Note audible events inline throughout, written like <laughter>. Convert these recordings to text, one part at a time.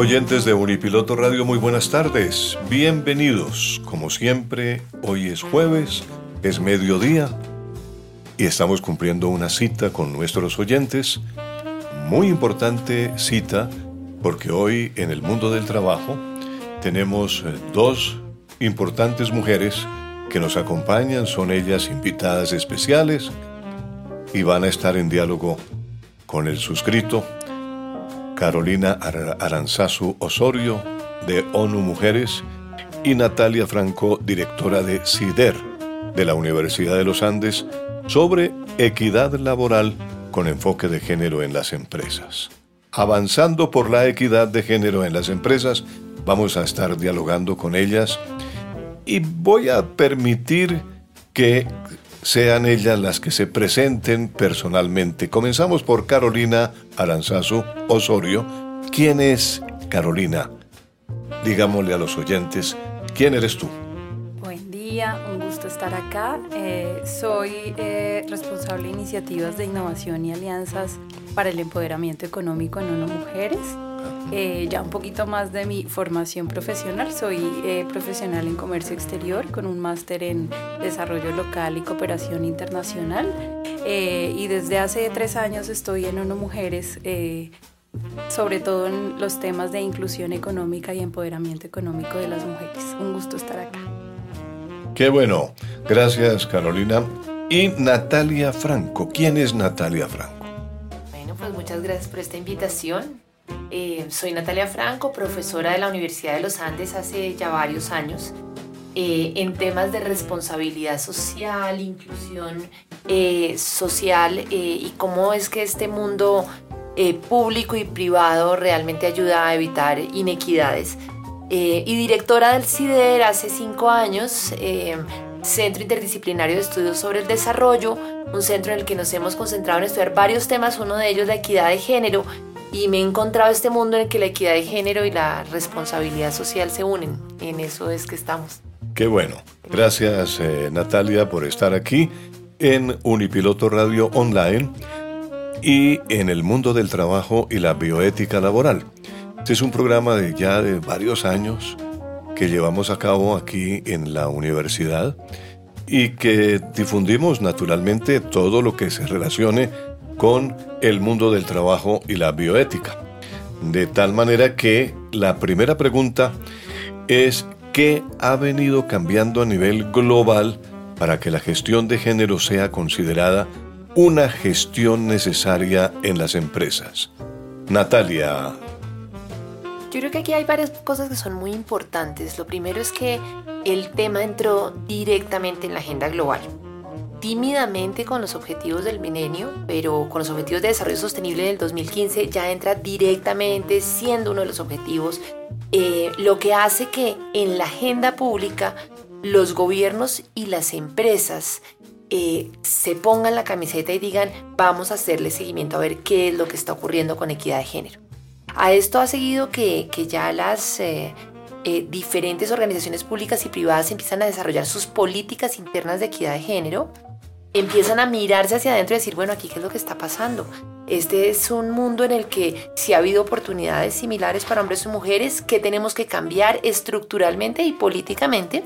Oyentes de Unipiloto Radio, muy buenas tardes. Bienvenidos. Como siempre, hoy es jueves, es mediodía y estamos cumpliendo una cita con nuestros oyentes. Muy importante cita porque hoy en el mundo del trabajo tenemos eh, dos importantes mujeres que nos acompañan. Son ellas invitadas especiales y van a estar en diálogo con el suscrito Carolina Aranzazu Osorio, de ONU Mujeres, y Natalia Franco, directora de CIDER, de la Universidad de los Andes, sobre equidad laboral con enfoque de género en las empresas. Avanzando por la equidad de género en las empresas, vamos a estar dialogando con ellas y voy a permitir que sean ellas las que se presenten personalmente. Comenzamos por Carolina Aranzazu Osorio. ¿Quién es Carolina? Digámosle a los oyentes, ¿quién eres tú? Buen día, un gusto estar acá. Eh, soy eh, responsable de iniciativas de innovación y alianzas para el empoderamiento económico en UNO Mujeres. Eh, ya un poquito más de mi formación profesional. Soy eh, profesional en comercio exterior con un máster en desarrollo local y cooperación internacional. Eh, y desde hace tres años estoy en UNO Mujeres, sobre todo en los temas de inclusión económica y empoderamiento económico de las mujeres. Un gusto estar acá. Qué bueno. Gracias, Carolina. Y Natalia Franco. ¿Quién es Natalia Franco? Bueno, pues muchas gracias por esta invitación. Eh, soy Natalia Franco, profesora de la Universidad de los Andes hace ya varios años eh, en temas de responsabilidad social, inclusión eh, social y cómo es que este mundo público y privado realmente ayuda a evitar inequidades. y directora del CIDER hace cinco años, Centro Interdisciplinario de Estudios sobre el Desarrollo, un centro en el que nos hemos concentrado en estudiar varios temas, uno de ellos la equidad de género y me he encontrado este mundo en el que la equidad de género y la responsabilidad social se unen. En eso es que estamos. Qué bueno. Gracias eh, Natalia por estar aquí en Unipiloto Radio Online y en el mundo del trabajo y la bioética laboral. Este es un programa de ya de varios años que llevamos a cabo aquí en la universidad y que difundimos naturalmente todo lo que se relacione con el mundo del trabajo y la bioética. De tal manera que la primera pregunta es ¿qué ha venido cambiando a nivel global para que la gestión de género sea considerada una gestión necesaria en las empresas? Natalia. Yo creo que aquí hay varias cosas que son muy importantes. Lo primero es que el tema entró directamente en la agenda global tímidamente con los objetivos del milenio, pero con los objetivos de desarrollo sostenible del 2015 ya entra directamente siendo uno de los objetivos, eh, lo que hace que en la agenda pública los gobiernos y las empresas eh, se pongan la camiseta y digan vamos a hacerle seguimiento a ver qué es lo que está ocurriendo con equidad de género. A esto ha seguido que, que ya las eh, diferentes organizaciones públicas y privadas empiezan a desarrollar sus políticas internas de equidad de género empiezan a mirarse hacia adentro y decir, bueno, aquí qué es lo que está pasando. Este es un mundo en el que si ha habido oportunidades similares para hombres y mujeres, que tenemos que cambiar estructuralmente y políticamente.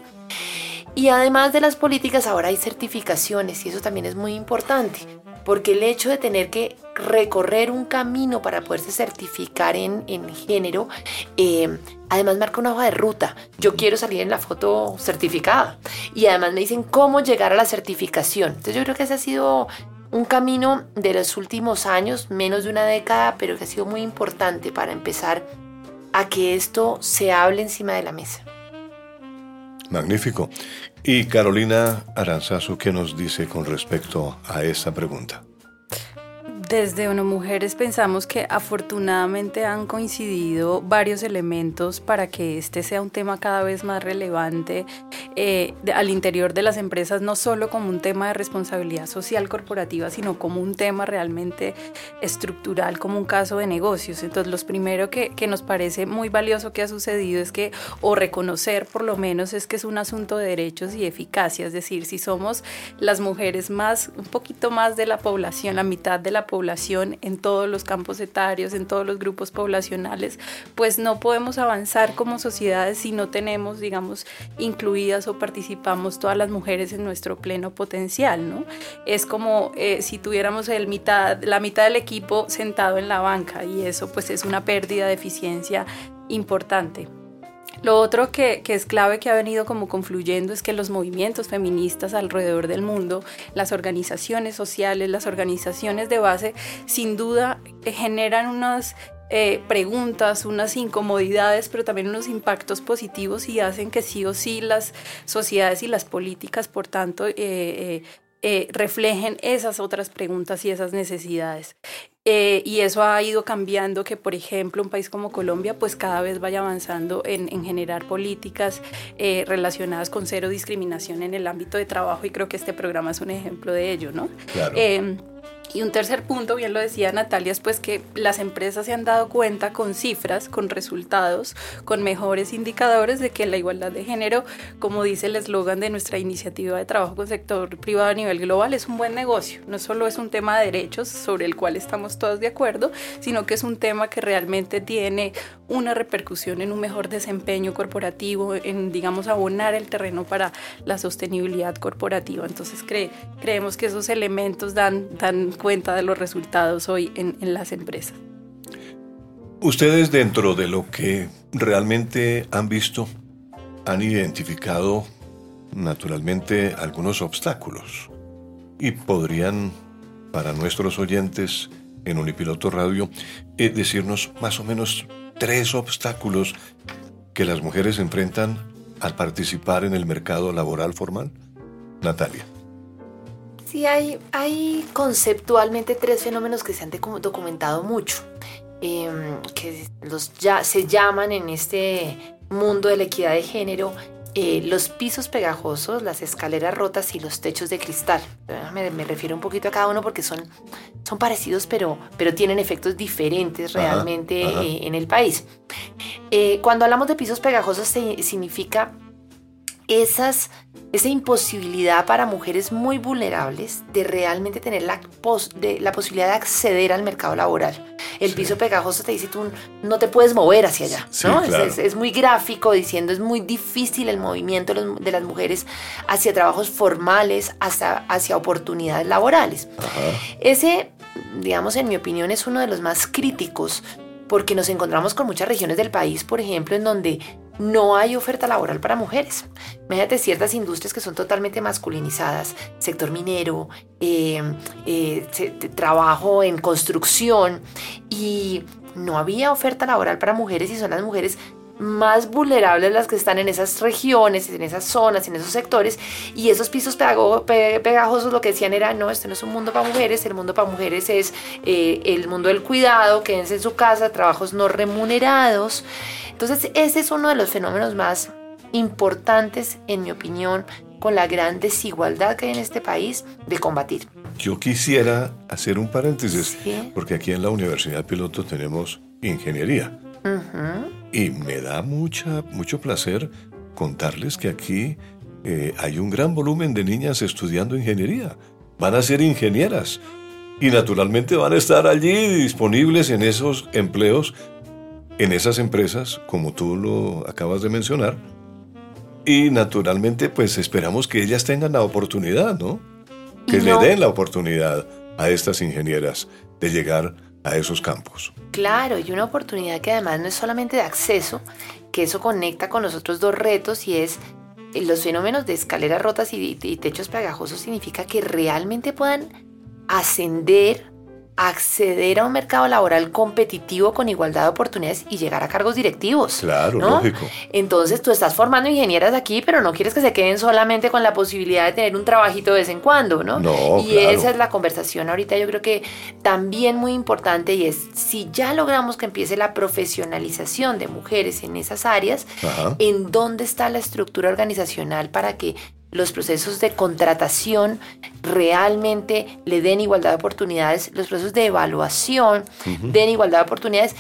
Y además de las políticas, ahora hay certificaciones y eso también es muy importante. Porque el hecho de tener que recorrer un camino para poderse certificar en, género, eh, además marca una hoja de ruta. Yo quiero salir en la foto certificada y además me dicen cómo llegar a la certificación. Entonces yo creo que ese ha sido un camino de los últimos años, menos de una década, pero que ha sido muy importante para empezar a que esto se hable encima de la mesa. Magnífico. Y Carolina Aranzazu, ¿qué nos dice con respecto a esa pregunta? Desde Uno Mujeres pensamos que afortunadamente han coincidido varios elementos para que este sea un tema cada vez más relevante eh, al interior de las empresas, no solo como un tema de responsabilidad social corporativa, sino como un tema realmente estructural, como un caso de negocios. Entonces, lo primero que, que nos parece muy valioso que ha sucedido es que, o reconocer por lo menos, es que es un asunto de derechos y eficacia, es decir, si somos las mujeres más, un poquito más de la población, la mitad de la población, población, en todos los campos etarios, en todos los grupos poblacionales, pues no podemos avanzar como sociedades si no tenemos, digamos, incluidas o participamos todas las mujeres en nuestro pleno potencial, ¿no? Es como eh, si tuviéramos el mitad, la mitad del equipo sentado en la banca y eso pues es una pérdida de eficiencia importante. Lo otro que, es clave que ha venido como confluyendo es que los movimientos feministas alrededor del mundo, las organizaciones sociales, las organizaciones de base, sin duda eh, generan unas eh, preguntas, unas incomodidades, pero también unos impactos positivos y hacen que sí o sí las sociedades y las políticas, por tanto, eh, reflejen esas otras preguntas y esas necesidades. Eh, y eso ha ido cambiando que, por ejemplo, un país como Colombia, pues cada vez vaya avanzando en, generar políticas eh, relacionadas con cero discriminación en el ámbito de trabajo y creo que este programa es un ejemplo de ello, ¿no? Claro. Y un tercer punto, bien lo decía Natalia, es pues que las empresas se han dado cuenta con cifras, con resultados, con mejores indicadores de que la igualdad de género, como dice el eslogan de nuestra iniciativa de trabajo con sector privado a nivel global, es un buen negocio. No solo es un tema de derechos sobre el cual estamos todos de acuerdo, sino que es un tema que realmente tiene una repercusión en un mejor desempeño corporativo, en, digamos, abonar el terreno para la sostenibilidad corporativa. Entonces creemos que esos elementos dan, dan cuenta de los resultados hoy en, las empresas. Ustedes dentro de lo que realmente han visto, han identificado naturalmente algunos obstáculos y podrían, para nuestros oyentes en Unipiloto Radio, eh, decirnos más o menos tres obstáculos que las mujeres enfrentan al participar en el mercado laboral formal. Natalia. Sí, hay, hay conceptualmente tres fenómenos que se han documentado mucho, em, que los ya, se llaman en este mundo de la equidad de género eh, los pisos pegajosos, las escaleras rotas y los techos de cristal. Me, refiero un poquito a cada uno porque son, son parecidos, pero, pero tienen efectos diferentes realmente eh, en el país. Eh, cuando hablamos de pisos pegajosos, significa esas, esa imposibilidad para mujeres muy vulnerables de realmente tener la, de, la posibilidad de acceder al mercado laboral. El piso pegajoso te dice tú no te puedes mover hacia allá, ¿no? es, muy gráfico diciendo es muy difícil el movimiento de las mujeres hacia trabajos formales, hasta hacia oportunidades laborales. Ese, digamos, en mi opinión, es uno de los más críticos porque nos encontramos con muchas regiones del país, por ejemplo, en donde no hay oferta laboral para mujeres. Imagínate ciertas industrias que son totalmente masculinizadas, sector minero, eh, eh, trabajo en construcción, y no había oferta laboral para mujeres y son las mujeres más vulnerables las que están en esas regiones, en esas zonas, en esos sectores, y esos pisos pegajosos lo que decían era, no, este no es un mundo para mujeres, el mundo para mujeres es eh, el mundo del cuidado, quédense en su casa, trabajos no remunerados. Entonces, ese es uno de los fenómenos más importantes, en mi opinión, con la gran desigualdad que hay en este país de combatir. Yo quisiera hacer un paréntesis, porque aquí en la Universidad Piloto tenemos ingeniería. Y me da mucha, mucho placer contarles que aquí eh, hay un gran volumen de niñas estudiando ingeniería. Van a ser ingenieras y naturalmente van a estar allí disponibles en esos empleos en esas empresas, como tú lo acabas de mencionar. Y naturalmente, pues esperamos que ellas tengan la oportunidad, ¿no? Que le den la oportunidad a estas ingenieras de llegar a esos campos. Claro, y una oportunidad que además no es solamente de acceso, que eso conecta con los otros dos retos y es eh, los fenómenos de escaleras rotas y, y techos pegajosos significa que realmente puedan ascender acceder a un mercado laboral competitivo con igualdad de oportunidades y llegar a cargos directivos. Claro, lógico. Entonces tú estás formando ingenieras aquí, pero no quieres que se queden solamente con la posibilidad de tener un trabajito de vez en cuando, ¿no? No, y esa es la conversación ahorita, yo creo que también muy importante y es si ya logramos que empiece la profesionalización de mujeres en esas áreas, ¿en dónde está la estructura organizacional para que los procesos de contratación realmente le den igualdad de oportunidades, los procesos de evaluación den igualdad de oportunidades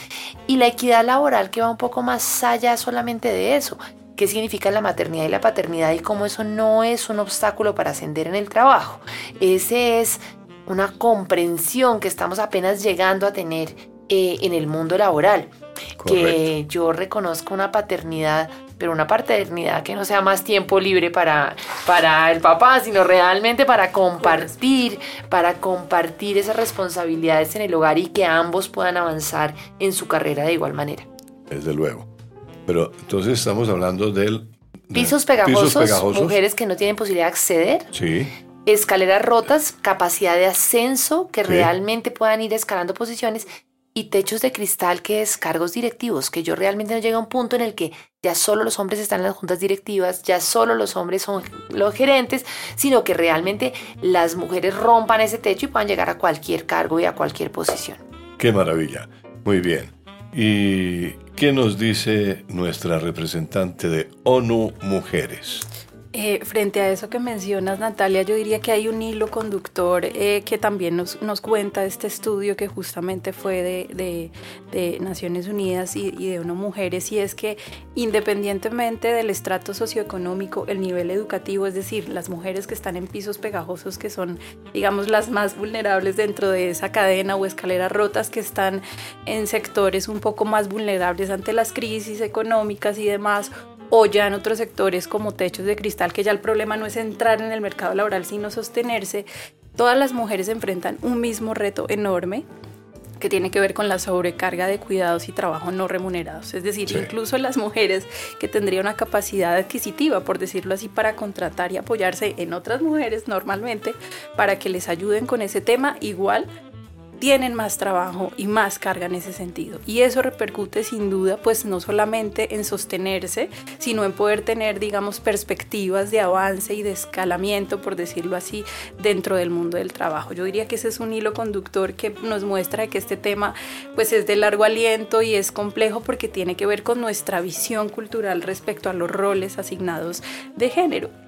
y la equidad laboral que va un poco más allá solamente de eso. ¿Qué significa la maternidad y la paternidad y cómo eso no es un obstáculo para ascender en el trabajo? Ese es una comprensión que estamos apenas llegando a tener eh, en el mundo laboral. Que yo reconozco una paternidad pero una paternidad que no sea más tiempo libre para, para el papá, sino realmente para compartir, para compartir esas responsabilidades en el hogar y que ambos puedan avanzar en su carrera de igual manera. Desde luego. Pero entonces estamos hablando del... Pisos pegajosos, mujeres que no tienen posibilidad de acceder. Sí. Escaleras rotas, capacidad de ascenso, que realmente puedan ir escalando posiciones y techos de cristal que es cargos directivos, que yo realmente no llega a un punto en el que ya solo los hombres están en las juntas directivas, ya solo los hombres son los gerentes, sino que realmente las mujeres rompan ese techo y puedan llegar a cualquier cargo y a cualquier posición. Qué maravilla. Muy bien. ¿Y qué nos dice nuestra representante de ONU Mujeres? Eh, frente a eso que mencionas, Natalia, yo diría que hay un hilo conductor eh, que también nos, cuenta este estudio que justamente fue de, de, Naciones Unidas y, y, de ONU Mujeres, y es que independientemente del estrato socioeconómico, el nivel educativo, es decir, las mujeres que están en pisos pegajosos, que son, digamos, las más vulnerables dentro de esa cadena o escaleras rotas, que están en sectores un poco más vulnerables ante las crisis económicas y demás, o ya en otros sectores como techos de cristal, que ya el problema no es entrar en el mercado laboral, sino sostenerse, todas las mujeres enfrentan un mismo reto enorme que tiene que ver con la sobrecarga de cuidados y trabajo no remunerados. Es decir, incluso las mujeres que tendrían una capacidad adquisitiva, por decirlo así, para contratar y apoyarse en otras mujeres normalmente, para que les ayuden con ese tema, igual tienen más trabajo y más carga en ese sentido. Y eso repercute sin duda, pues no solamente en sostenerse, sino en poder tener, digamos, perspectivas de avance y de escalamiento, por decirlo así, dentro del mundo del trabajo. Yo diría que ese es un hilo conductor que nos muestra que este tema, pues es de largo aliento y es complejo porque tiene que ver con nuestra visión cultural respecto a los roles asignados de género.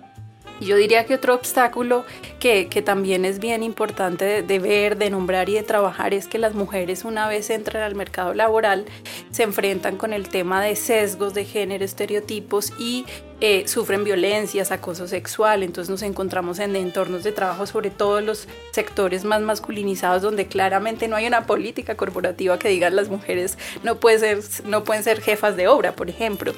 Yo diría que otro obstáculo que, que también es bien importante de, de, ver, de nombrar y de trabajar es que las mujeres una vez entran al mercado laboral se enfrentan con el tema de sesgos de género, estereotipos y eh, sufren violencias, acoso sexual, entonces nos encontramos en entornos de trabajo, sobre todo en los sectores más masculinizados, donde claramente no hay una política corporativa que diga las mujeres no, puede ser, no pueden ser jefas de obra, por ejemplo.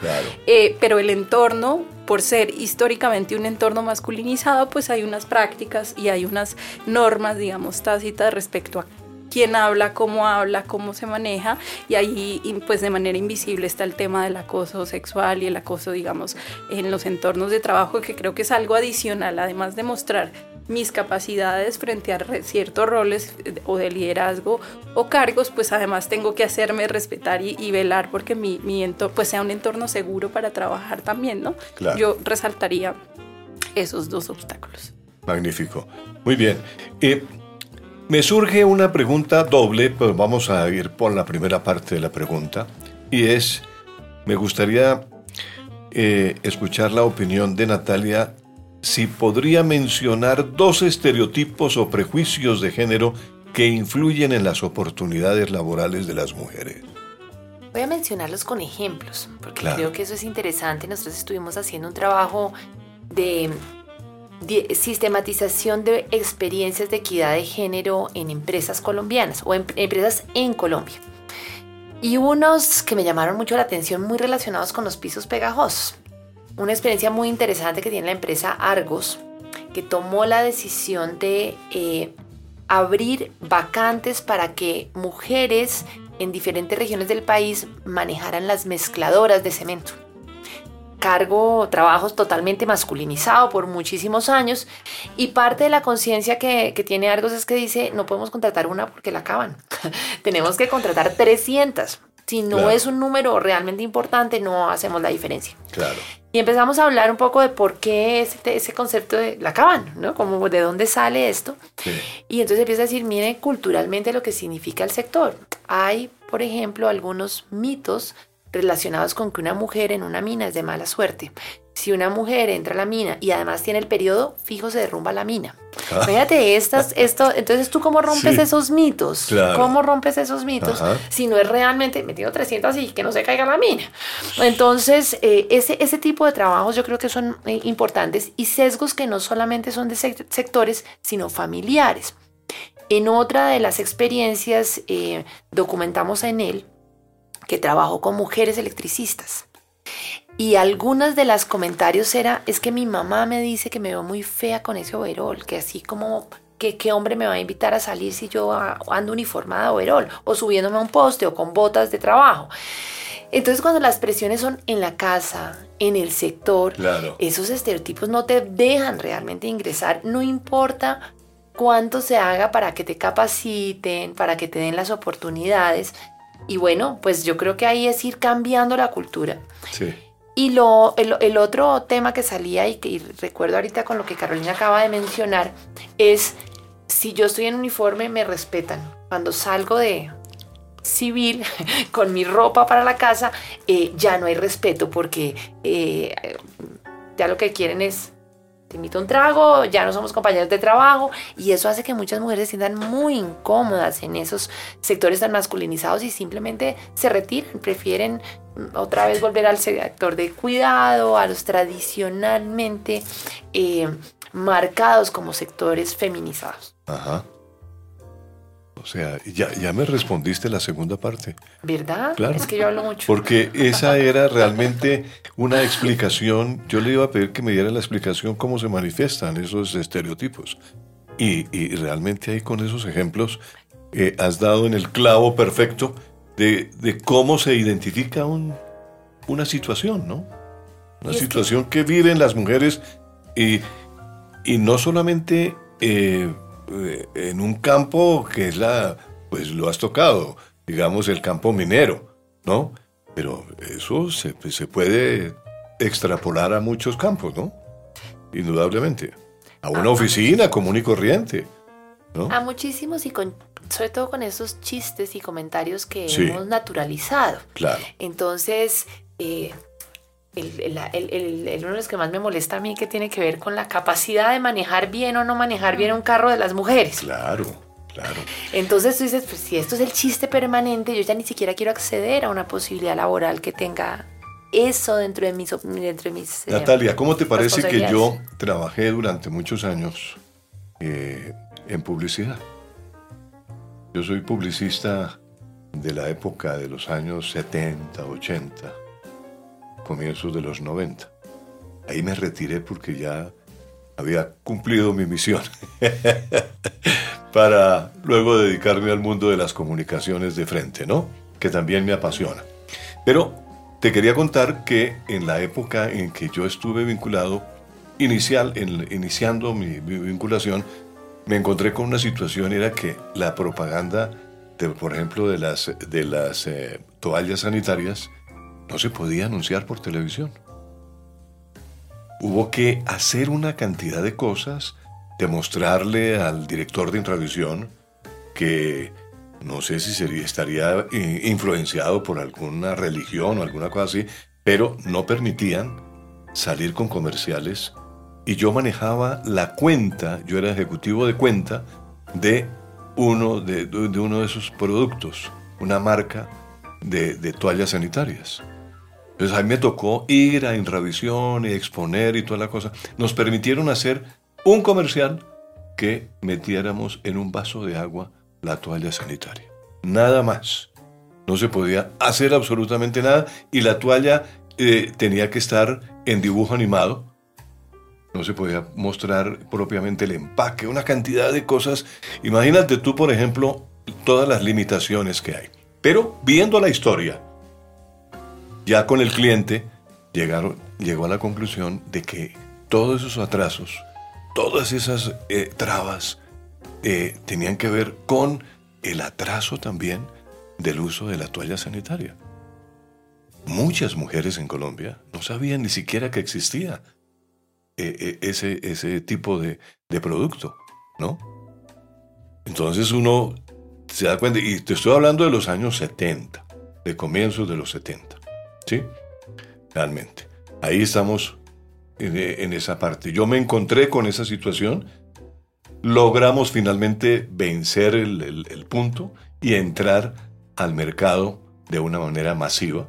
Eh, pero el entorno, por ser históricamente un entorno masculinizado, pues hay unas prácticas y hay unas normas, digamos, tácitas respecto a quién habla, cómo habla, cómo se maneja y ahí pues de manera invisible está el tema del acoso sexual y el acoso digamos en los entornos de trabajo que creo que es algo adicional además de mostrar mis capacidades frente a ciertos roles o de liderazgo o cargos, pues además tengo que hacerme respetar y, velar porque mi, mi entorno pues sea un entorno seguro para trabajar también, ¿no? Yo resaltaría esos dos obstáculos. Magnífico. Muy bien. Eh, me surge una pregunta doble, pero vamos a ir por la primera parte de la pregunta. Y es, me gustaría eh, escuchar la opinión de Natalia si podría mencionar dos estereotipos o prejuicios de género que influyen en las oportunidades laborales de las mujeres. Voy a mencionarlos con ejemplos, porque creo que eso es interesante. Nosotros estuvimos haciendo un trabajo de sistematización de experiencias de equidad de género en empresas colombianas o en empresas en Colombia. Y unos que me llamaron mucho la atención muy relacionados con los pisos pegajosos. Una experiencia muy interesante que tiene la empresa Argos, que tomó la decisión de eh, abrir vacantes para que mujeres en diferentes regiones del país manejaran las mezcladoras de cemento. Cargo, trabajos totalmente masculinizado por muchísimos años y parte de la conciencia que, tiene Argos es que dice no podemos contratar una porque la acaban, <laughs> tenemos que contratar 300. Si no es un número realmente importante, no hacemos la diferencia. Claro. Y empezamos a hablar un poco de por qué ese, ese concepto de la acaban, ¿no? Como de dónde sale esto. Y entonces empieza a decir, mire culturalmente lo que significa el sector. Hay, por ejemplo, algunos mitos relacionados con que una mujer en una mina es de mala suerte. Si una mujer entra a la mina y además tiene el periodo, fijo se derrumba la mina. <laughs> Ah. Fíjate, estas, esto, entonces tú cómo rompes esos mitos, cómo rompes esos mitos si no es realmente metido 300 y que no se caiga la mina. Entonces, eh, ese, ese tipo de trabajos yo creo que son eh, importantes y sesgos que no solamente son de sectores, sino familiares. En otra de las experiencias eh, documentamos en él que trabajó con mujeres electricistas. Y algunas de las comentarios era, es que mi mamá me dice que me veo muy fea con ese overol, que así como, que qué hombre me va a invitar a salir si yo ando uniformada de overol, o subiéndome a un poste o con botas de trabajo. Entonces cuando las presiones son en la casa, en el sector, esos estereotipos no te dejan realmente ingresar, no importa cuánto se haga para que te capaciten, para que te den las oportunidades. Y bueno, pues yo creo que ahí es ir cambiando la cultura. Sí. Y lo, el, otro tema que salía y que recuerdo ahorita con lo que Carolina acaba de mencionar es, si yo estoy en uniforme, me respetan. Cuando salgo de civil <laughs> con mi ropa para la casa, eh, ya no hay respeto porque eh, ya lo que quieren es te invito a un trago, ya no somos compañeros de trabajo y eso hace que muchas mujeres se sientan muy incómodas en esos sectores tan masculinizados y simplemente se retiran, prefieren otra vez volver al sector de cuidado, a los tradicionalmente eh, marcados como sectores feminizados. Ajá. O sea, ya, ya me respondiste la segunda parte. ¿Verdad? Claro. Es que yo hablo mucho. Porque esa era realmente una explicación. Yo le iba a pedir que me diera la explicación cómo se manifiestan esos estereotipos. Y, y realmente ahí con esos ejemplos eh, has dado en el clavo perfecto de, de cómo se identifica un, una situación, ¿no? Una situación que... viven las mujeres y, y no solamente... Eh, en un campo que es la, pues lo has tocado, digamos el campo minero, ¿no? Pero eso se, pues, se puede extrapolar a muchos campos, ¿no? Indudablemente. A una oficina común y corriente, ¿no? A muchísimos y con, sobre todo con esos chistes y comentarios que hemos naturalizado. Claro. Entonces, eh, el, uno de los que más me molesta a mí que tiene que ver con la capacidad de manejar bien o no manejar bien un carro de las mujeres. Claro, claro. Entonces tú dices, pues si esto es el chiste permanente, yo ya ni siquiera quiero acceder a una posibilidad laboral que tenga eso dentro de mis... Dentro mis eh, Natalia, ¿cómo te parece que yo trabajé durante muchos años eh, en publicidad? Yo soy publicista de la época de los años 70, 80 comienzos de los 90. Ahí me retiré porque ya había cumplido mi misión <laughs> para luego dedicarme al mundo de las comunicaciones de frente, ¿no? Que también me apasiona. Pero te quería contar que en la época en que yo estuve vinculado, inicial, en, iniciando mi, vinculación, me encontré con una situación, era que la propaganda, de, por ejemplo, de las, de las eh, toallas sanitarias, no se podía anunciar por televisión. Hubo que hacer una cantidad de cosas, demostrarle al director de Intravisión que no sé si sería, estaría eh, influenciado por alguna religión o alguna cosa así, pero no permitían salir con comerciales y yo manejaba la cuenta, yo era ejecutivo de cuenta de uno de, uno de esos productos, una marca de, de toallas sanitarias. Entonces a mí me tocó ir a Inravisión y exponer y toda la cosa. Nos permitieron hacer un comercial que metiéramos en un vaso de agua la toalla sanitaria. Nada más. No se podía hacer absolutamente nada y la toalla eh, tenía que estar en dibujo animado no se podía mostrar propiamente el empaque, una cantidad de cosas. Imagínate tú, por ejemplo, todas las limitaciones que hay. Pero viendo la historia, ya con el cliente, llegaron, llegó a la conclusión de que todos esos atrasos, todas esas eh, trabas, eh, tenían que ver con el atraso también del uso de la toalla sanitaria. Muchas mujeres en Colombia no sabían ni siquiera que existía eh, ese, ese tipo de, de producto, ¿no? Entonces uno se da cuenta, y te estoy hablando de los años 70, de comienzos de los 70, ¿sí? Realmente. Ahí estamos en, esa parte. Yo me encontré con esa situación, logramos finalmente vencer el, punto y entrar al mercado de una manera masiva,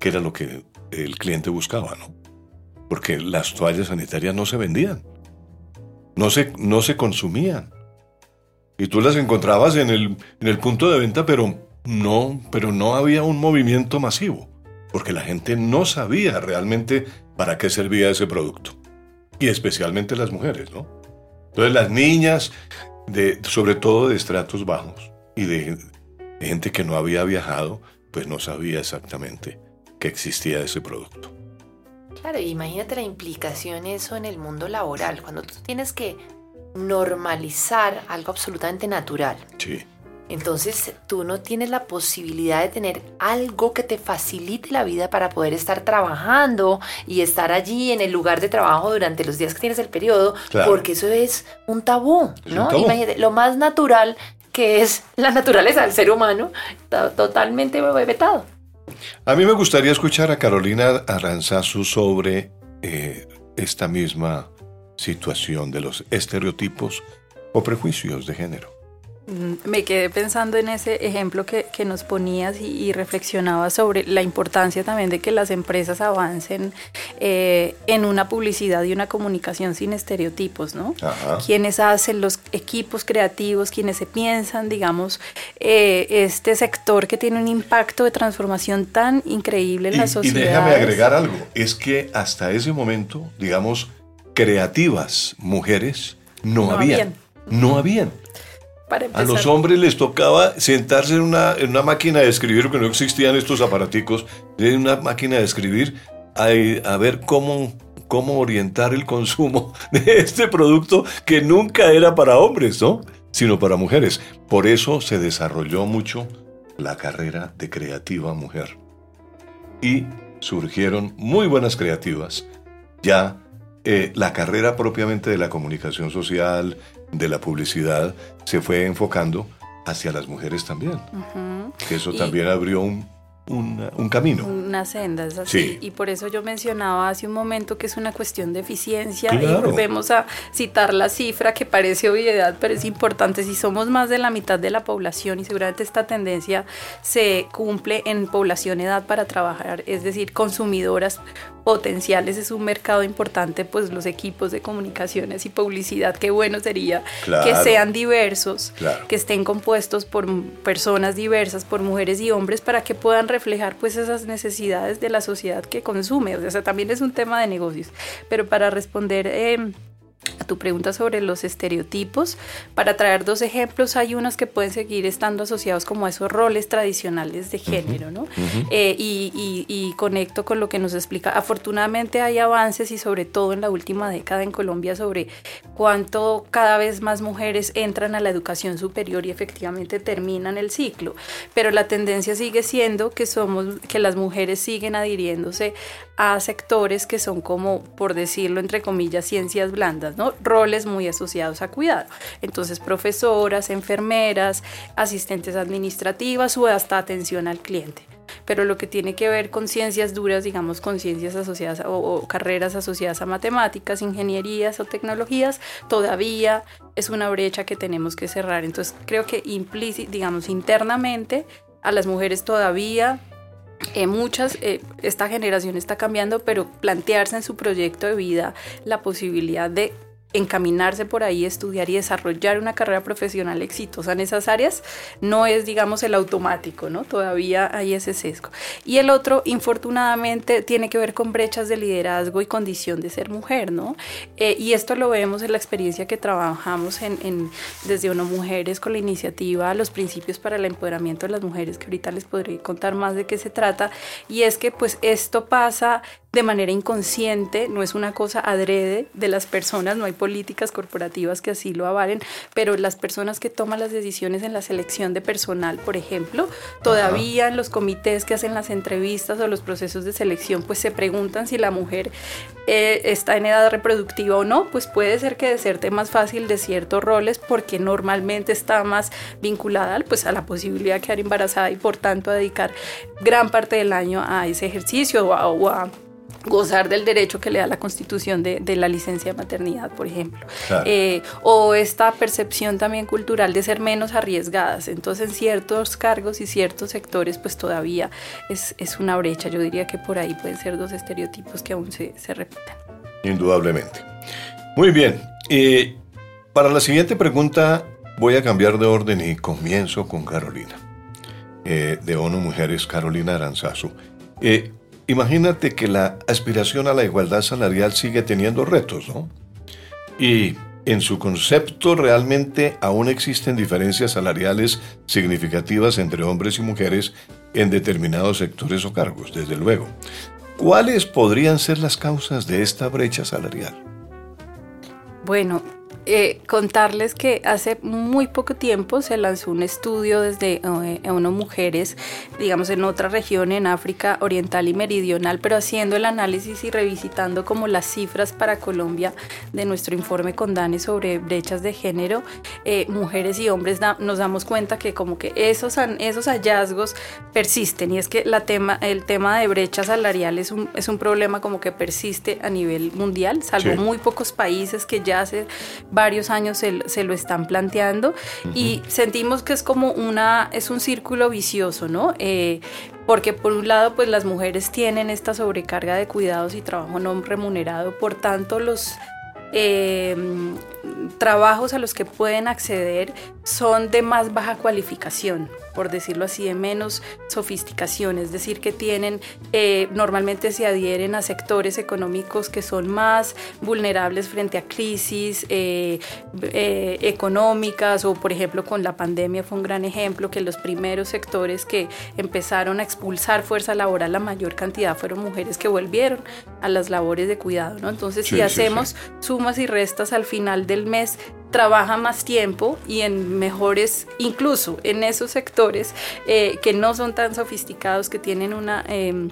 que era lo que el cliente buscaba, ¿no? Porque las toallas sanitarias no se vendían, no se, no se consumían. Y tú las encontrabas en el, en el punto de venta, pero no, pero no había un movimiento masivo, porque la gente no sabía realmente para qué servía ese producto. Y especialmente las mujeres, ¿no? Entonces las niñas, de, sobre todo de estratos bajos y de, de gente que no había viajado, pues no sabía exactamente que existía ese producto. Claro, imagínate la implicación eso en el mundo laboral, cuando tú tienes que normalizar algo absolutamente natural. Sí. Entonces tú no tienes la posibilidad de tener algo que te facilite la vida para poder estar trabajando y estar allí en el lugar de trabajo durante los días que tienes el periodo, porque eso es un tabú, ¿no? Imagínate, lo más natural que es la naturaleza del ser humano, está totalmente vetado. A mí me gustaría escuchar a Carolina Aranzazu sobre eh, esta misma situación de los estereotipos o prejuicios de género. Mm, me quedé pensando en ese ejemplo que, que nos ponías y, reflexionaba sobre la importancia también de que las empresas avancen eh, en una publicidad y una comunicación sin estereotipos, ¿no? Quienes hacen los equipos creativos, quienes se piensan, digamos, eh, este sector que tiene un impacto de transformación tan increíble en la sociedad. Y déjame agregar algo, es que hasta ese momento, digamos, creativas mujeres no, habían. No habían. A los hombres les tocaba sentarse en una, en una máquina de escribir, porque no existían estos aparaticos, en una máquina de escribir, a, a ver cómo, cómo orientar el consumo <laughs> de este producto que nunca era para hombres, ¿no? Sino para mujeres. Por eso se desarrolló mucho la carrera de creativa mujer. Y surgieron muy buenas creativas. Ya eh, la carrera propiamente de la comunicación social, de la publicidad se fue enfocando hacia las mujeres también. Eso también abrió un, un camino. Una senda, es así. Y por eso yo mencionaba hace un momento que es una cuestión de eficiencia y volvemos a citar la cifra que parece obviedad, pero es importante. Si somos más de la mitad de la población y seguramente esta tendencia se cumple en población edad para trabajar, es decir, consumidoras potenciales es un mercado importante, pues los equipos de comunicaciones y publicidad, qué bueno sería que sean diversos, que estén compuestos por personas diversas, por mujeres y hombres, para que puedan reflejar pues esas necesidades de la sociedad que consume. O sea, también es un tema de negocios. Pero para responder... Eh, a tu pregunta sobre los estereotipos, para traer dos ejemplos, hay unos que pueden seguir estando asociados como a esos roles tradicionales de género, ¿no? Eh, y, conecto con lo que nos explica. Afortunadamente hay avances y sobre todo en la última década en Colombia sobre cuánto cada vez más mujeres entran a la educación superior y efectivamente terminan el ciclo, pero la tendencia sigue siendo que somos, que las mujeres siguen adhiriéndose a sectores que son como, por decirlo entre comillas, ciencias blandas. Roles muy asociados a cuidado. Entonces, profesoras, enfermeras, asistentes administrativas o hasta atención al cliente. Pero lo que tiene que ver con ciencias duras, digamos, con ciencias asociadas o, carreras asociadas a matemáticas, ingenierías o tecnologías, todavía es una brecha que tenemos que cerrar. Entonces, creo que implícit, digamos, internamente, a las mujeres todavía eh, muchas, eh, esta generación está cambiando, pero plantearse en su proyecto de vida la posibilidad de encaminarse por ahí, estudiar y desarrollar una carrera profesional exitosa en esas áreas, no es, digamos, el automático, ¿no? Todavía hay ese sesgo. Y el otro, infortunadamente, tiene que ver con brechas de liderazgo y condición de ser mujer, ¿no? Eh, y esto lo vemos en la experiencia que trabajamos en, desde Uno Mujeres con la iniciativa Los Principios para el Empoderamiento de las Mujeres, que ahorita les podré contar más de qué se trata. Y es que, pues, esto pasa de manera inconsciente, no es una cosa adrede de las personas, no hay políticas corporativas que así lo avalen, pero las personas que toman las decisiones en la selección de personal, por ejemplo, todavía en los comités que hacen las entrevistas o los procesos de selección, pues se preguntan si la mujer eh, está en edad reproductiva o no, pues puede ser que deserte más fácil de ciertos roles porque normalmente está más vinculada pues, a la posibilidad de quedar embarazada y por tanto a dedicar gran parte del año a ese ejercicio o a gozar del derecho que le da la constitución de, la licencia de maternidad, por ejemplo. Eh, o esta percepción también cultural de ser menos arriesgadas. Entonces en ciertos cargos y ciertos sectores pues todavía es, una brecha. Yo diría que por ahí pueden ser dos estereotipos que aún se, se repiten. Indudablemente. Muy bien. Eh, para la siguiente pregunta voy a cambiar de orden y comienzo con Carolina. Eh, de ONU Mujeres, Carolina Aranzazu. Imagínate que la aspiración a la igualdad salarial sigue teniendo retos, ¿no? Y en su concepto realmente aún existen diferencias salariales significativas entre hombres y mujeres en determinados sectores o cargos, desde luego. ¿Cuáles podrían ser las causas de esta brecha salarial? Bueno, eh, contarles que hace muy poco tiempo se lanzó un estudio desde eh, uno mujeres, digamos en otra región en África Oriental y Meridional, pero haciendo el análisis y revisitando como las cifras para Colombia de nuestro informe con DANE sobre brechas de género, eh, mujeres y hombres nos damos cuenta que como que esos, esos hallazgos persisten y es que la tema, el tema de brecha salarial es un, es un problema como que persiste a nivel mundial, salvo muy pocos países que ya se varios años se, lo están planteando y sentimos que es como una, es un círculo vicioso, ¿no? Eh, porque por un lado pues las mujeres tienen esta sobrecarga de cuidados y trabajo no remunerado, por tanto los eh, trabajos a los que pueden acceder son de más baja cualificación, por decirlo así, de menos sofisticación, es decir, que tienen, eh, normalmente se adhieren a sectores económicos que son más vulnerables frente a crisis eh, eh, económicas o, por ejemplo, con la pandemia fue un gran ejemplo que los primeros sectores que empezaron a expulsar fuerza laboral, la mayor cantidad fueron mujeres que volvieron a las labores de cuidado, ¿no? Entonces, si hacemos sumas y restas al final del mes, trabaja más tiempo y en mejores, incluso en esos sectores eh, que no son tan sofisticados, que tienen una... Em,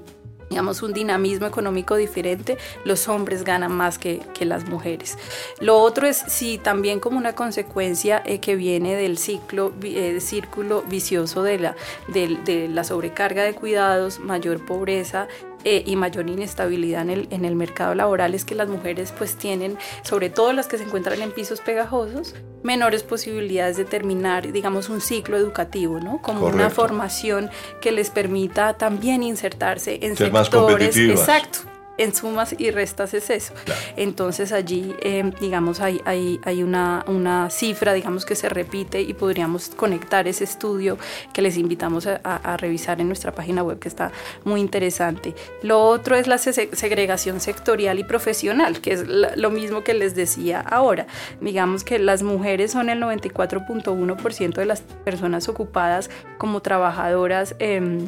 digamos, un dinamismo económico diferente, los hombres ganan más que, las mujeres. Lo otro es si también como una consecuencia eh, que viene del ciclo, eh, círculo vicioso de la, de la sobrecarga de cuidados, mayor pobreza, eh, y mayor inestabilidad en el, en el mercado laboral es que las mujeres pues tienen, sobre todo las que se encuentran en pisos pegajosos, menores posibilidades de terminar, digamos, un ciclo educativo, ¿no? Como una formación que les permita también insertarse en sectores. Exacto en sumas y restas es eso. Entonces allí, eh, digamos, hay, hay, hay una, una, cifra, digamos, que se repite y podríamos conectar ese estudio que les invitamos a, revisar en nuestra página web, que está muy interesante. Lo otro es la segregación sectorial y profesional, que es lo mismo que les decía ahora. Digamos que las mujeres son el 94.1% de las personas ocupadas como trabajadoras. Eh,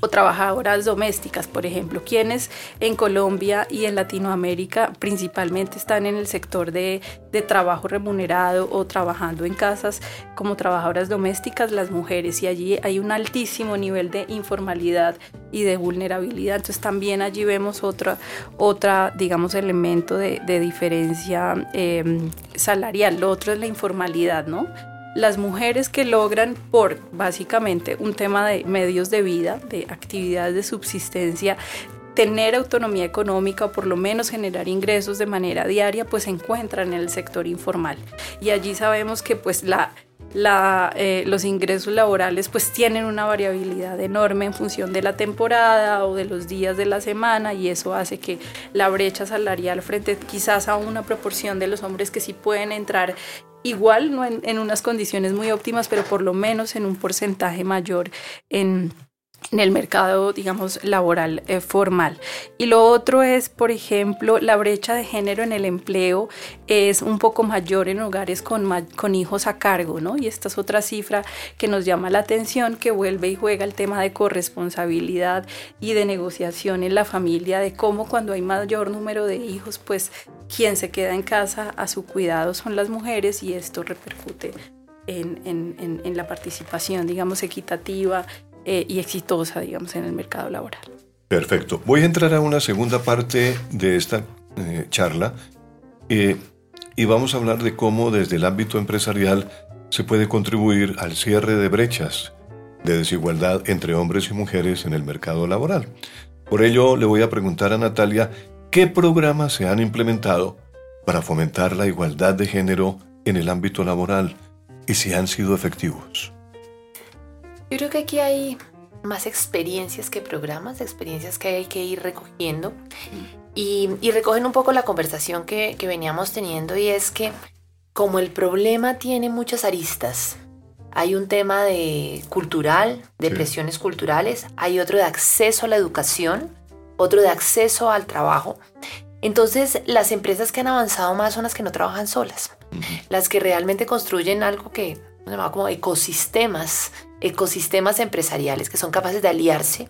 o trabajadoras domésticas, por ejemplo, quienes en Colombia y en Latinoamérica principalmente están en el sector de, trabajo remunerado o trabajando en casas como trabajadoras domésticas, las mujeres, y allí hay un altísimo nivel de informalidad y de vulnerabilidad. Entonces también allí vemos otra, otra digamos, elemento de, diferencia eh, salarial. Lo otro es la informalidad, ¿no? Las mujeres que logran por básicamente un tema de medios de vida, de actividades de subsistencia, tener autonomía económica o por lo menos generar ingresos de manera diaria, pues se encuentran en el sector informal. Y allí sabemos que pues la eh, los ingresos laborales pues tienen una variabilidad enorme en función de la temporada o de los días de la semana y eso hace que la brecha salarial frente quizás a una proporción de los hombres que sí pueden entrar igual, no en, en unas condiciones muy óptimas, pero por lo menos en un porcentaje mayor en en el mercado, digamos, laboral eh, formal. Y lo otro es, por ejemplo, la brecha de género en el empleo es un poco mayor en hogares con, con hijos a cargo, ¿no? Y esta es otra cifra que nos llama la atención, que vuelve y juega el tema de corresponsabilidad y de negociación en la familia, de cómo cuando hay mayor número de hijos, pues quien se queda en casa a su cuidado son las mujeres y esto repercute en, en, en, la participación, digamos, equitativa eh, y exitosa, digamos, en el mercado laboral. Perfecto. Voy a entrar a una segunda parte de esta eh, charla eh, y vamos a hablar de cómo desde el ámbito empresarial se puede contribuir al cierre de brechas de desigualdad entre hombres y mujeres en el mercado laboral. Por ello, le voy a preguntar a Natalia qué programas se han implementado para fomentar la igualdad de género en el ámbito laboral y si han sido efectivos. Yo creo que aquí hay más experiencias que programas, experiencias que hay que ir recogiendo. Y, recogen un poco la conversación que, veníamos teniendo y es que como el problema tiene muchas aristas, hay un tema de cultural, de presiones culturales, hay otro de acceso a la educación, otro de acceso al trabajo. Entonces, las empresas que han avanzado más son las que no trabajan solas, las que realmente construyen algo que se llama como ecosistemas ecosistemas empresariales que son capaces de aliarse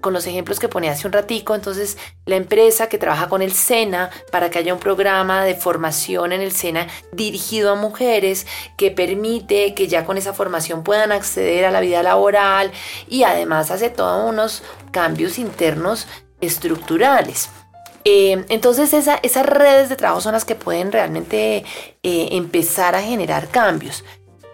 con los ejemplos que pone hace un ratico. Entonces, la empresa que trabaja con el SENA para que haya un programa de formación en el SENA dirigido a mujeres que permite que ya con esa formación puedan acceder a la vida laboral y además hace todos unos cambios internos estructurales. Eh, entonces esas redes de trabajo son las que pueden realmente eh, empezar a generar cambios.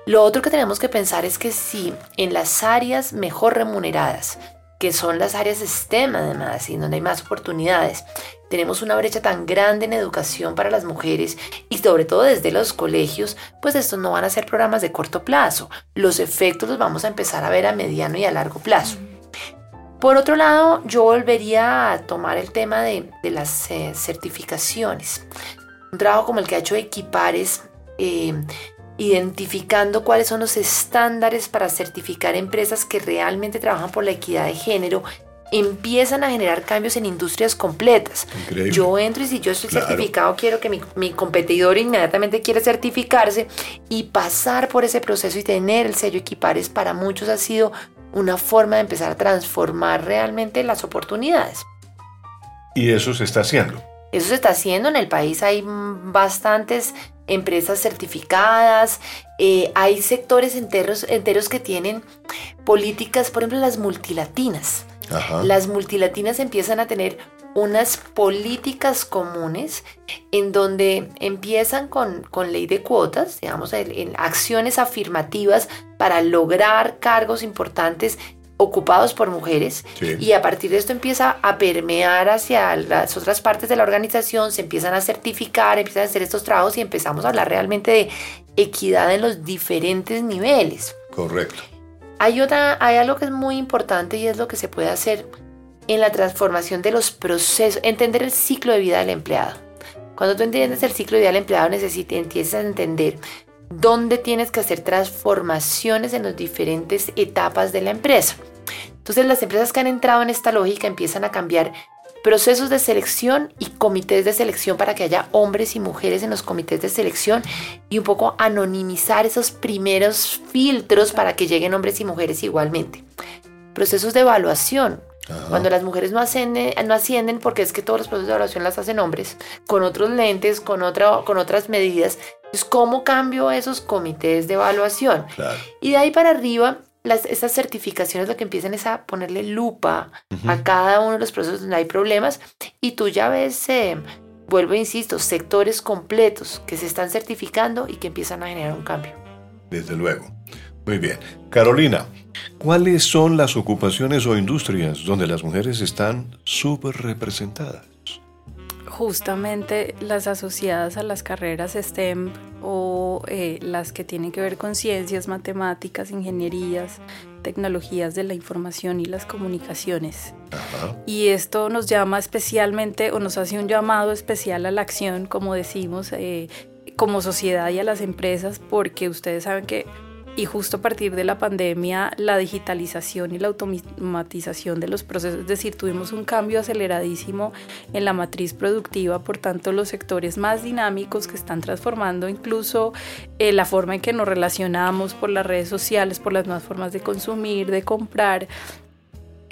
Lo otro que tenemos que pensar es que si en las áreas mejor remuneradas, que son las áreas STEM además, y donde hay más oportunidades, tenemos una brecha tan grande en educación para las mujeres y sobre todo desde los colegios, pues estos no van a ser programas de corto plazo. Los efectos los vamos a empezar a ver a mediano y a largo plazo. Por otro lado, yo volvería a tomar el tema de, las eh, certificaciones. Un trabajo como el que ha hecho Equipares eh, identificando cuáles son los estándares para certificar empresas que realmente trabajan por la equidad de género, empiezan a generar cambios en industrias completas. Yo entro y si yo estoy certificado, quiero que mi, mi, competidor inmediatamente quiere certificarse y pasar por ese proceso y tener el sello Equipares para muchos ha sido una forma de empezar a transformar realmente las oportunidades. Y eso se está haciendo. Eso se está haciendo en el país. Hay bastantes empresas certificadas, eh, hay sectores enteros, enteros que tienen políticas, por ejemplo las multilatinas. Las multilatinas empiezan a tener unas políticas comunes en donde empiezan con, con ley de cuotas, digamos, en acciones afirmativas para lograr cargos importantes ocupados por mujeres y a partir de esto empieza a permear hacia las otras partes de la organización, se empiezan a certificar, empiezan a hacer estos trabajos y empezamos a hablar realmente de equidad en los diferentes niveles. Correcto. Hay, otra, hay algo que es muy importante y es lo que se puede hacer en la transformación de los procesos, entender el ciclo de vida del empleado. Cuando tú entiendes el ciclo de vida del empleado, necesitas, empiezas a entender dónde tienes que hacer transformaciones en las diferentes etapas de la empresa. Entonces las empresas que han entrado en esta lógica empiezan a cambiar procesos de selección y comités de selección para que haya hombres y mujeres en los comités de selección y un poco anonimizar esos primeros filtros para que lleguen hombres y mujeres igualmente. Procesos de evaluación. Cuando las mujeres no ascienden, no ascienden porque es que todos los procesos de evaluación las hacen hombres, con otros lentes, con, otra, con otras medidas. Entonces, ¿cómo cambio esos comités de evaluación? Y de ahí para arriba las, estas certificaciones lo que empiezan es a ponerle lupa a cada uno de los procesos donde hay problemas y tú ya ves, eh, vuelvo e insisto, sectores completos que se están certificando y que empiezan a generar un cambio. Desde luego. Muy bien. Carolina, ¿cuáles son las ocupaciones o industrias donde las mujeres están súper representadas? Justamente las asociadas a las carreras STEM o eh, las que tienen que ver con ciencias, matemáticas, ingenierías, tecnologías de la información y las comunicaciones. Y esto nos llama especialmente o nos hace un llamado especial a la acción, como decimos, eh, como sociedad y a las empresas, porque ustedes saben que y justo a partir de la pandemia la digitalización y la automatización de los procesos, es decir, tuvimos un cambio aceleradísimo en la matriz productiva, por tanto los sectores más dinámicos que están transformando incluso eh, la forma en que nos relacionamos por las redes sociales, por las nuevas formas de consumir, de comprar,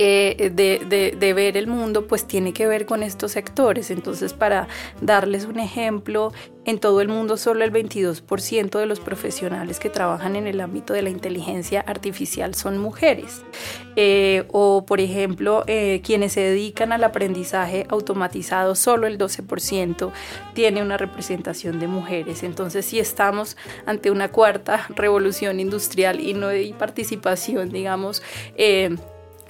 eh, de, de, ver el mundo, pues tiene que ver con estos sectores. Entonces, para darles un ejemplo, en todo el mundo solo el 22% de los profesionales que trabajan en el ámbito de la inteligencia artificial son mujeres. Eh, o, por ejemplo, eh, quienes se dedican al aprendizaje automatizado, solo el 12% tiene una representación de mujeres. Entonces, si estamos ante una cuarta revolución industrial y no hay participación, digamos,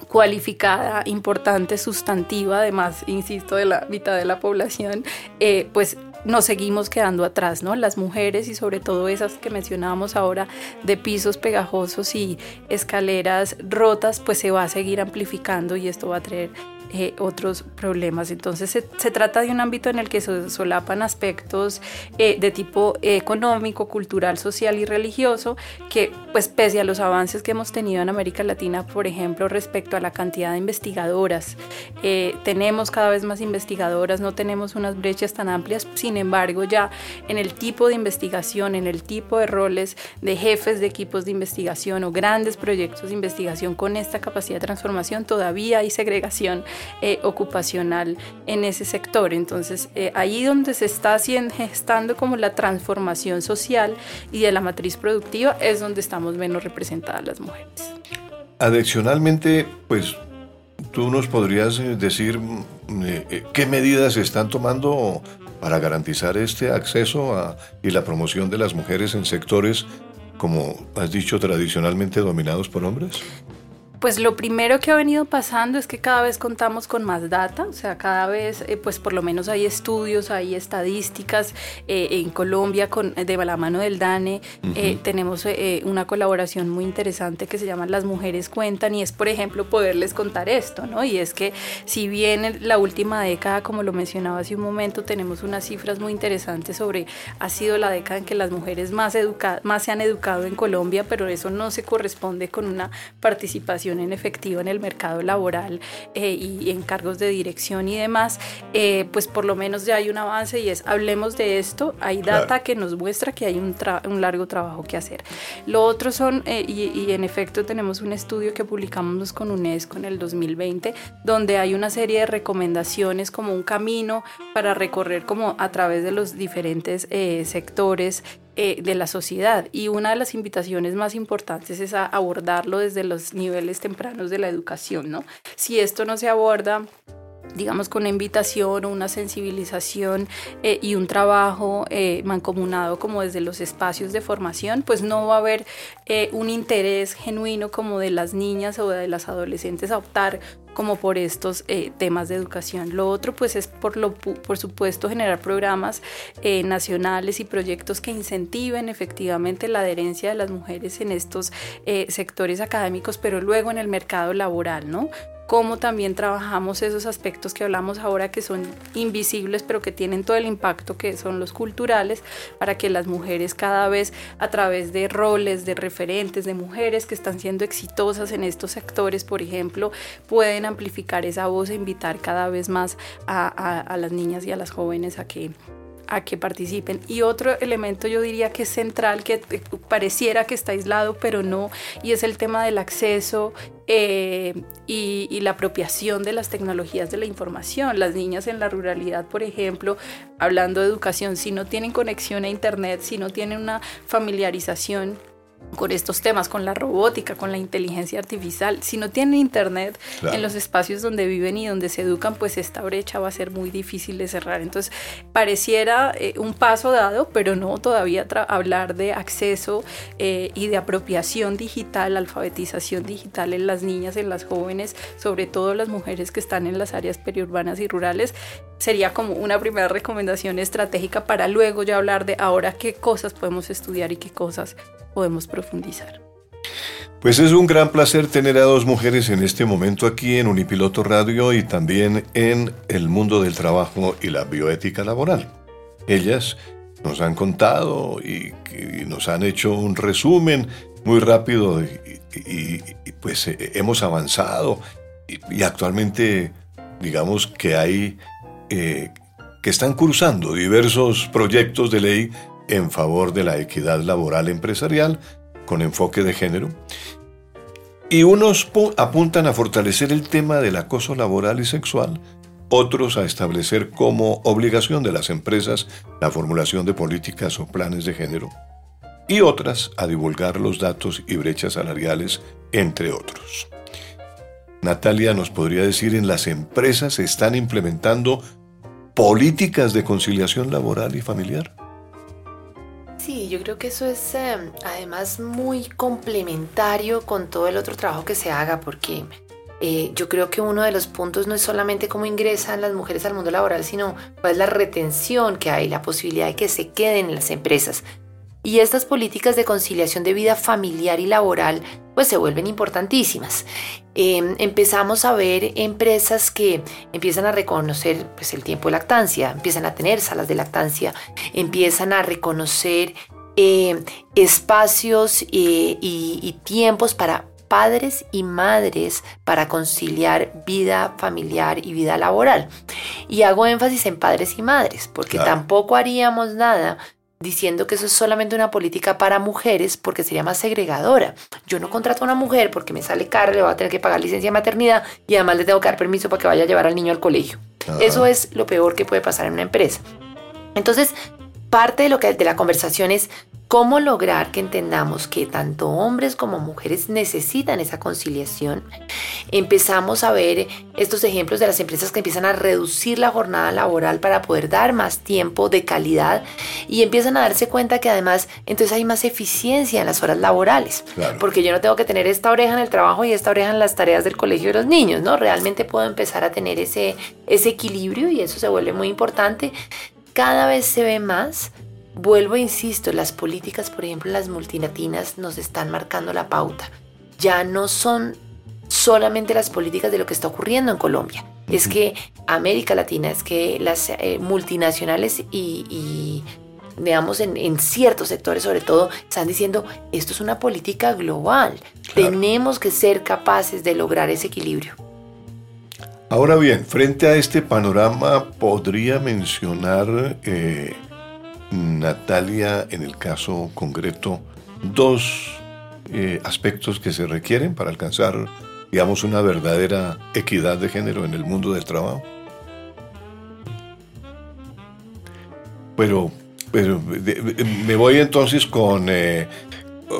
cualificada, importante, sustantiva, además, insisto, de la mitad de la población, eh, pues nos seguimos quedando atrás, ¿no? Las mujeres y sobre todo esas que mencionábamos ahora de pisos pegajosos y escaleras rotas, pues se va a seguir amplificando y esto va a traer eh, otros problemas. Entonces se, trata de un ámbito en el que se solapan aspectos eh, de tipo económico, cultural, social y religioso que pues pese a los avances que hemos tenido en América Latina, por ejemplo, respecto a la cantidad de investigadoras, eh, tenemos cada vez más investigadoras, no tenemos unas brechas tan amplias, sin embargo ya en el tipo de investigación, en el tipo de roles de jefes de equipos de investigación o grandes proyectos de investigación con esta capacidad de transformación, todavía hay segregación eh, ocupacional en ese sector. Entonces, eh, ahí donde se está haciendo, gestando como la transformación social y de la matriz productiva es donde estamos menos representadas las mujeres. Adicionalmente, pues tú nos podrías eh, decir qué medidas se están tomando para garantizar este acceso y la promoción de las mujeres en sectores, como has dicho, tradicionalmente dominados por hombres? Pues lo primero que ha venido pasando es que cada vez contamos con más data, o sea, cada vez, eh, pues por lo menos hay estudios, hay estadísticas. Eh, en Colombia, con, de la mano del DANE, eh, tenemos una colaboración muy interesante que se llama Las Mujeres Cuentan y es, por ejemplo, poderles contar esto, ¿no? Y es que si bien en la última década, como lo mencionaba hace un momento, tenemos unas cifras muy interesantes sobre, ha sido la década en que las mujeres más, más se han educado en Colombia, pero eso no se corresponde con una participación en efectivo en el mercado laboral eh, y en cargos de dirección y demás, eh, pues por lo menos ya hay un avance y es hablemos de esto, hay data que nos muestra que hay un, un, largo trabajo que hacer. Lo otro son, eh, y, y, en efecto tenemos un estudio que publicamos con UNESCO en el 2020, donde hay una serie de recomendaciones como un camino para recorrer como a través de los diferentes sectores eh, de la sociedad. Y una de las invitaciones más importantes es a abordarlo desde los niveles tempranos de la educación, ¿no? Si esto no se aborda digamos, con una invitación o una sensibilización eh, y un trabajo eh, mancomunado como desde los espacios de formación, pues no va a haber un interés genuino como de las niñas o de las adolescentes a optar como por estos eh, temas de educación. Lo otro pues es por, lo, por supuesto generar programas eh, nacionales y proyectos que incentiven efectivamente la adherencia de las mujeres en estos eh, sectores académicos, pero luego en el mercado laboral, ¿no? Cómo también trabajamos esos aspectos que hablamos ahora que son invisibles pero que tienen todo el impacto que son los culturales para que las mujeres cada vez a través de roles, de referentes, de mujeres que están siendo exitosas en estos sectores, por ejemplo, pueden amplificar esa voz e invitar cada vez más a, a las niñas y a las jóvenes a que a que participen. Y otro elemento yo diría que es central, que pareciera que está aislado, pero no, y es el tema del acceso eh, y, y, la apropiación de las tecnologías de la información. Las niñas en la ruralidad, por ejemplo, hablando de educación, si no tienen conexión a Internet, si no tienen una familiarización con estos temas, con la robótica, con la inteligencia artificial. Si no tienen internet en los espacios donde viven y donde se educan, pues esta brecha va a ser muy difícil de cerrar. Entonces, pareciera eh, un paso dado, pero no todavía hablar de acceso eh, y de apropiación digital, alfabetización digital en las niñas, en las jóvenes, sobre todo las mujeres que están en las áreas periurbanas y rurales, sería como una primera recomendación estratégica para luego ya hablar de ahora qué cosas podemos estudiar y qué cosas podemos profundizar. Pues es un gran placer tener a dos mujeres en este momento aquí en Unipiloto Radio y también en el mundo del trabajo y la bioética laboral. Ellas nos han contado y, nos han hecho un resumen muy rápido y, pues eh, hemos avanzado y, actualmente digamos que hay eh, que están cursando diversos proyectos de ley en favor de la equidad laboral empresarial con enfoque de género. Y unos apuntan a fortalecer el tema del acoso laboral y sexual, otros a establecer como obligación de las empresas la formulación de políticas o planes de género, y otras a divulgar los datos y brechas salariales, entre otros. Natalia nos podría decir, en las empresas se están implementando políticas de conciliación laboral y familiar. Sí, yo creo que eso es em, además muy complementario con todo el otro trabajo que se haga, porque eh, yo creo que uno de los puntos no es solamente cómo ingresan las mujeres al mundo laboral, sino cuál es la retención que hay, la posibilidad de que se queden en las empresas. Y estas políticas de conciliación de vida familiar y laboral pues se vuelven importantísimas. Em, empezamos a ver empresas que empiezan a reconocer pues, el tiempo de lactancia, empiezan a tener salas de lactancia, empiezan a reconocer em, espacios eh, y tiempos para padres y madres para conciliar vida familiar y vida laboral. Y hago énfasis en padres y madres, porque tampoco haríamos nada diciendo que eso es solamente una política para mujeres porque sería más segregadora. Yo no contrato a una mujer porque me sale caro, le voy a tener que pagar licencia de maternidad y además le tengo que dar permiso para que vaya a llevar al niño al colegio. Eso es lo peor que puede pasar en una empresa. Entonces, parte de lo que de la conversación es cómo lograr que entendamos que tanto hombres como mujeres necesitan esa conciliación. Empezamos a ver estos ejemplos de las empresas que empiezan a reducir la jornada laboral para poder dar más tiempo de calidad y empiezan a darse cuenta que además entonces hay más eficiencia en las horas laborales, porque yo no tengo que tener esta oreja en el trabajo y esta oreja en las tareas del colegio de los niños, ¿no? Realmente puedo empezar a tener ese, ese equilibrio y eso se vuelve muy importante. Cada vez se ve más Vuelvo e insisto, las políticas, por ejemplo, las multilatinas nos están marcando la pauta. Ya no son solamente las políticas de lo que está ocurriendo en Colombia. Es que América Latina, es que las eh, multinacionales y, digamos, en, ciertos sectores sobre todo, están diciendo, esto es una política global. Tenemos que ser capaces de lograr ese equilibrio. Ahora bien, frente a este panorama, podría mencionar eh, Natalia, en el caso concreto, dos eh, aspectos que se requieren para alcanzar, digamos, una verdadera equidad de género en el mundo del trabajo. Pero, pero me voy entonces con, eh,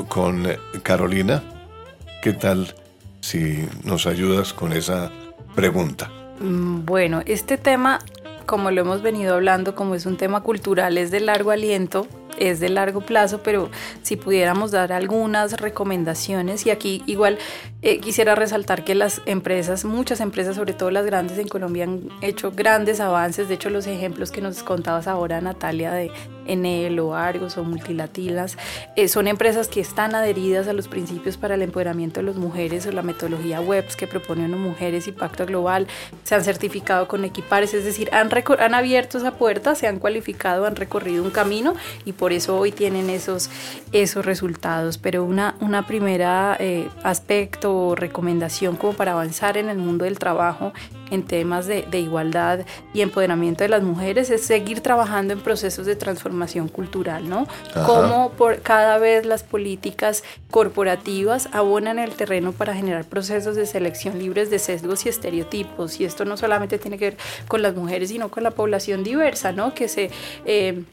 con Carolina. ¿Qué tal si nos ayudas con esa Mm, bueno, este tema como lo hemos venido hablando, como es un tema cultural, es de largo aliento, es de largo plazo, pero si pudiéramos dar algunas recomendaciones, y aquí igual eh, quisiera resaltar que las empresas, muchas empresas, sobre todo las grandes en Colombia, han hecho grandes avances. De hecho, los ejemplos que nos contabas ahora, Natalia, de Enel o Argos o Multilatinas, eh, son empresas que están adheridas a los principios para el empoderamiento de las mujeres o la metodología WEBS que propone ONU Mujeres y Pacto Global. Se han certificado con equipares, es decir, han, han abierto esa puerta, se han cualificado, han recorrido un camino y por eso hoy tienen esos, esos resultados. Pero una, una primera eh, aspecto o recomendación como para avanzar en el mundo del trabajo en temas de, igualdad y empoderamiento de las mujeres es seguir trabajando en procesos de transformación cultural, ¿no? Cómo por cada vez las políticas corporativas abonan el terreno para generar procesos de selección libres de sesgos y estereotipos. Y esto no solamente tiene que ver con las mujeres, sino con la población diversa, ¿no? Que se... Eh,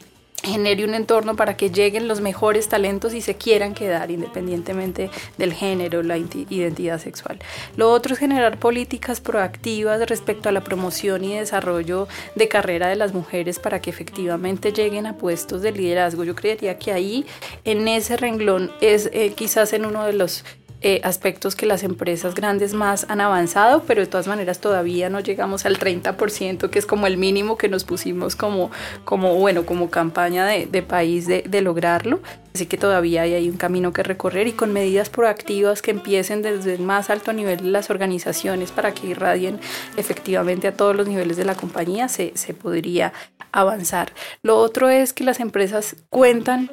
genere un entorno para que lleguen los mejores talentos y se quieran quedar independientemente del género, la identidad sexual. Lo otro es generar políticas proactivas respecto a la promoción y desarrollo de carrera de las mujeres para que efectivamente lleguen a puestos de liderazgo. Yo creería que ahí, en ese renglón, es eh, quizás en uno de los eh, aspectos que las empresas grandes más han avanzado, pero de todas maneras todavía no llegamos al 30%, que es como el mínimo que nos pusimos como, como bueno, como campaña de, de país de, de, lograrlo. Así que todavía hay, hay un camino que recorrer y con medidas proactivas que empiecen desde el más alto nivel de las organizaciones para que irradien efectivamente a todos los niveles de la compañía, se, se podría avanzar. Lo otro es que las empresas cuentan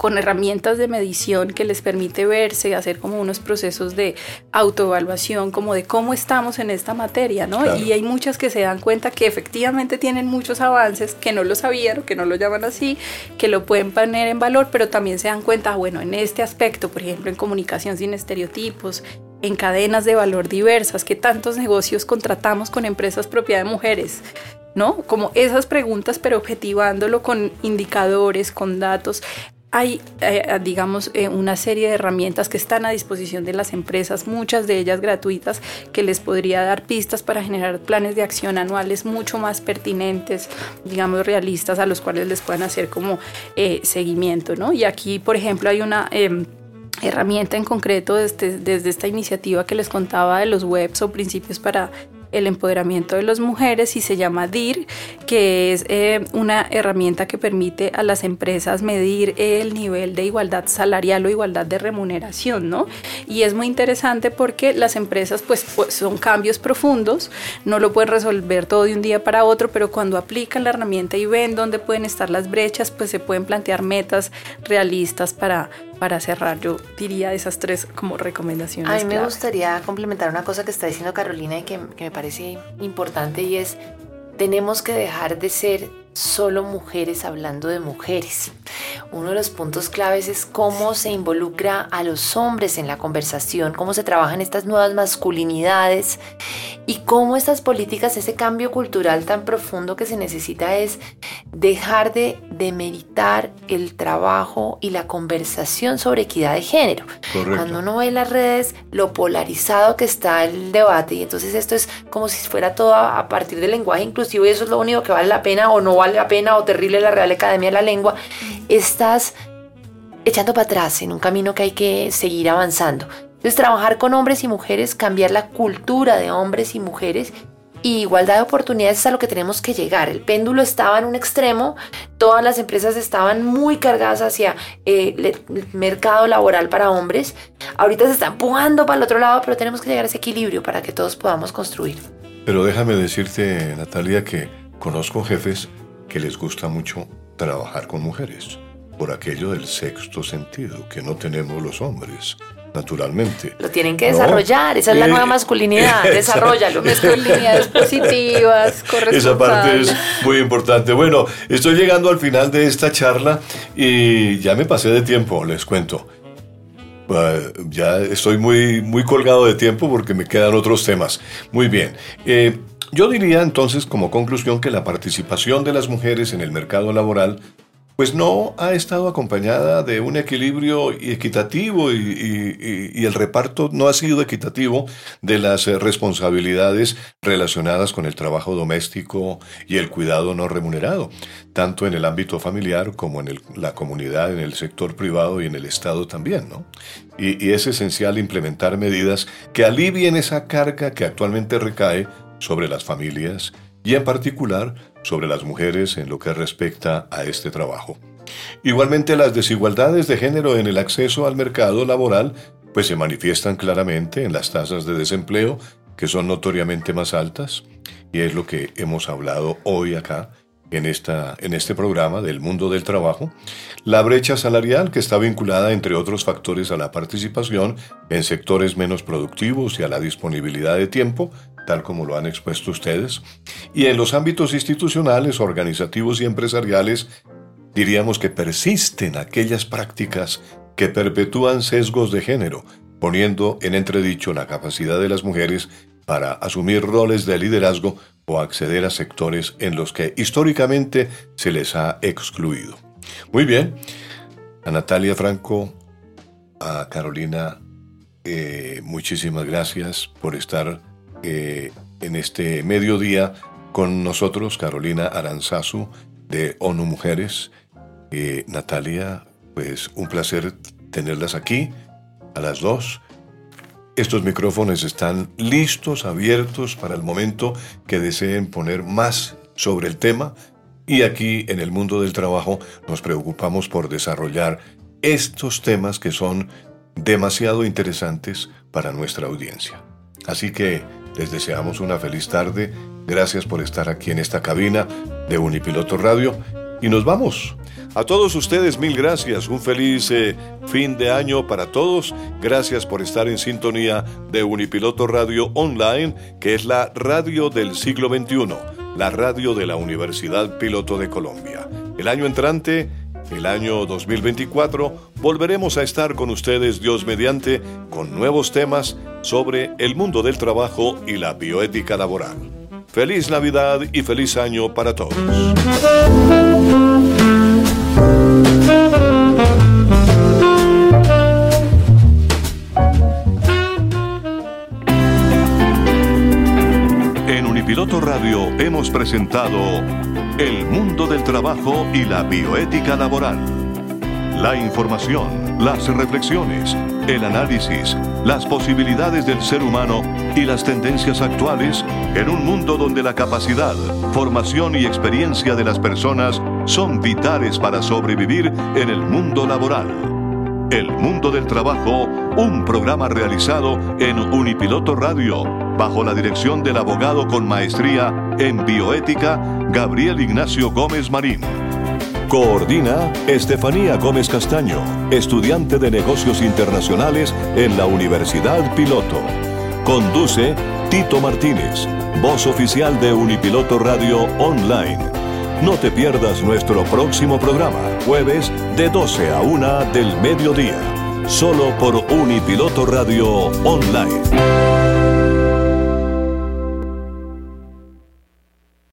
con herramientas de medición que les permite verse, hacer como unos procesos de autoevaluación, como de cómo estamos en esta materia, ¿no? Y hay muchas que se dan cuenta que efectivamente tienen muchos avances, que no lo sabían, que no lo llaman así, que lo pueden poner en valor, pero también se dan cuenta, bueno, en este aspecto, por ejemplo, en comunicación sin estereotipos, en cadenas de valor diversas, que tantos negocios contratamos con empresas propiedad de mujeres, ¿no? Como esas preguntas, pero objetivándolo con indicadores, con datos hay, eh, digamos, eh, una serie de herramientas que están a disposición de las empresas, muchas de ellas gratuitas, que les podría dar pistas para generar planes de acción anuales mucho más pertinentes, digamos, realistas, a los cuales les puedan hacer como eh, seguimiento, ¿no? Y aquí, por ejemplo, hay una em, herramienta en concreto desde, desde esta iniciativa que les contaba de los webs o principios para el empoderamiento de las mujeres y se llama DIR, que es eh, una herramienta que permite a las empresas medir el nivel de igualdad salarial o igualdad de remuneración, ¿no? Y es muy interesante porque las empresas pues, pues, son cambios profundos, no lo pueden resolver todo de un día para otro, pero cuando aplican la herramienta y ven dónde pueden estar las brechas, pues se pueden plantear metas realistas para para cerrar, yo diría esas tres como recomendaciones. A mí me gustaría complementar una cosa que está diciendo Carolina y que, que me parece importante y es, tenemos que dejar de ser solo mujeres hablando de mujeres. Uno de los puntos claves es cómo se involucra a los hombres en la conversación, cómo se trabajan estas nuevas masculinidades y cómo estas políticas, ese cambio cultural tan profundo que se necesita es dejar de demeritar el trabajo y la conversación sobre equidad de género. Cuando uno ve en las redes lo polarizado que está el debate y entonces esto es como si fuera todo a partir del lenguaje inclusivo y eso es lo único que vale la pena o no vale la pena o terrible la Real Academia de la Lengua, estás echando para atrás en un camino que hay que seguir avanzando. Entonces, trabajar con hombres y mujeres, cambiar la cultura de hombres y mujeres y igualdad de oportunidades es a lo que tenemos que llegar. El péndulo estaba en un extremo, todas las empresas estaban muy cargadas hacia eh, el mercado laboral para hombres. Ahorita se está empujando para el otro lado, pero tenemos que llegar a ese equilibrio para que todos podamos construir. Pero déjame decirte, Natalia, que conozco jefes que les gusta mucho trabajar con mujeres, por aquello del sexto sentido que no tenemos los hombres. Naturalmente. Lo tienen que desarrollar, esa es la nueva masculinidad, <laughs> desarrollalo. Masculinidades <laughs> positivas, Esa parte es muy importante. Bueno, estoy llegando al final de esta charla y ya me pasé de tiempo, les cuento. Ah, ya estoy muy, muy colgado de tiempo porque me quedan otros temas. Muy bien. Eh, yo diría entonces como conclusión que la participación de las mujeres en el mercado laboral pues no ha estado acompañada de un equilibrio equitativo y, el reparto no ha sido equitativo de las eh, responsabilidades relacionadas con el trabajo doméstico y el cuidado no remunerado, tanto en el ámbito familiar como en la comunidad, en el sector privado y en el Estado también. ¿no? Y, y es esencial implementar medidas que alivien esa carga que actualmente recae sobre las familias y en particular sobre las mujeres en lo que respecta a este trabajo. Igualmente las desigualdades de género en el acceso al mercado laboral pues se manifiestan claramente en las tasas de desempleo que son notoriamente más altas y es lo que hemos hablado hoy acá en, esta, en este programa del mundo del trabajo, la brecha salarial que está vinculada, entre otros factores, a la participación en sectores menos productivos y a la disponibilidad de tiempo, tal como lo han expuesto ustedes, y en los ámbitos institucionales, organizativos y empresariales, diríamos que persisten aquellas prácticas que perpetúan sesgos de género, poniendo en entredicho la capacidad de las mujeres para asumir roles de liderazgo o acceder a sectores en los que históricamente se les ha excluido. Muy bien, a Natalia Franco, a Carolina, eh, muchísimas gracias por estar eh, en este mediodía con nosotros, Carolina Aranzazu de ONU Mujeres. Eh, Natalia, pues un placer tenerlas aquí a las dos Estos micrófonos están listos, abiertos para el momento que deseen poner más sobre el tema y aquí en el mundo del trabajo nos preocupamos por desarrollar estos temas que son demasiado interesantes para nuestra audiencia. Así que les deseamos una feliz tarde, gracias por estar aquí en esta cabina de Unipiloto Radio y nos vamos. A todos ustedes mil gracias, un feliz eh, fin de año para todos, gracias por estar en sintonía de Unipiloto Radio Online, que es la radio del siglo XXI, la radio de la Universidad Piloto de Colombia. El año entrante el año 2024 volveremos a estar con ustedes, Dios mediante, con nuevos temas sobre el mundo del trabajo y la bioética laboral. Feliz Navidad y feliz año para todos. En Unipiloto Radio hemos presentado El mundo del trabajo y la bioética laboral. La información, las reflexiones, el análisis, las posibilidades del ser humano y las tendencias actuales en un mundo donde la capacidad, formación y experiencia de las personas son vitales para sobrevivir en el mundo laboral. El Mundo del Trabajo, un programa realizado en Unipiloto Radio, bajo la dirección del abogado con maestría en bioética, Gabriel Ignacio Gómez Marín. Coordina Estefanía Gómez Castaño, estudiante de negocios internacionales en la Universidad Piloto. Conduce Tito Martínez, voz oficial de Unipiloto Radio Online. No te pierdas nuestro próximo programa, jueves de 12 a 1 del mediodía, solo por Unipiloto Radio Online.